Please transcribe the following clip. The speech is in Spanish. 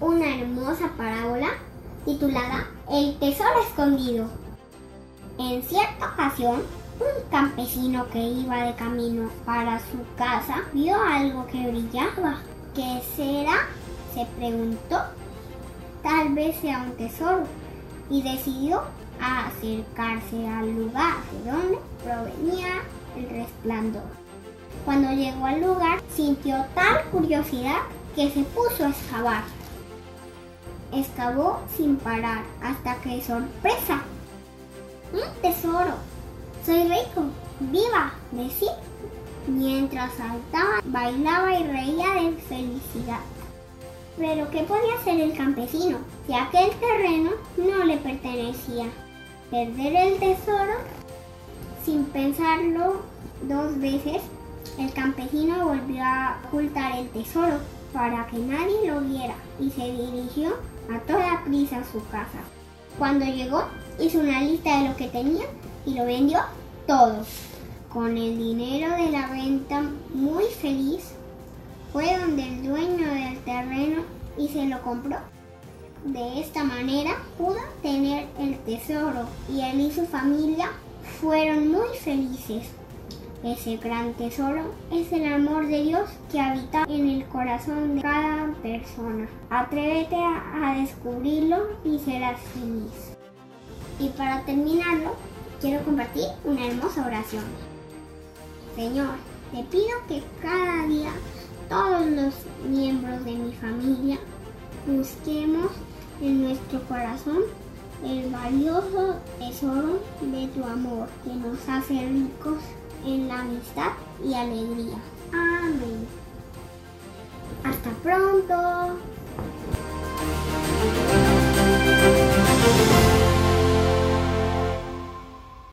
una hermosa parábola titulada El tesoro escondido. En cierta ocasión, un campesino que iba de camino para su casa vio algo que brillaba. ¿Qué será? se preguntó. Tal vez sea un tesoro y decidió acercarse al lugar de donde provenía el resplandor. Cuando llegó al lugar sintió tal curiosidad que se puso a excavar. Excavó sin parar hasta que sorpresa. Un tesoro. Soy rico. Viva, decía. Mientras saltaba, bailaba y reía de felicidad. Pero ¿qué podía hacer el campesino si aquel terreno no le pertenecía? Perder el tesoro sin pensarlo dos veces, el campesino volvió a ocultar el tesoro para que nadie lo viera y se dirigió a toda prisa a su casa. Cuando llegó, hizo una lista de lo que tenía y lo vendió todo. Con el dinero de la venta, muy feliz, fue donde el dueño del terreno y se lo compró. De esta manera pudo tener el tesoro y él y su familia fueron muy felices. Ese gran tesoro es el amor de Dios que habita en el corazón de cada persona. Atrévete a, descubrirlo y serás feliz. Y para terminarlo, quiero compartir una hermosa oración. Señor, te pido que cada día todos los miembros de mi familia busquemos en nuestro corazón el valioso tesoro de tu amor que nos hace ricos en la amistad y alegría. Amén. Hasta pronto.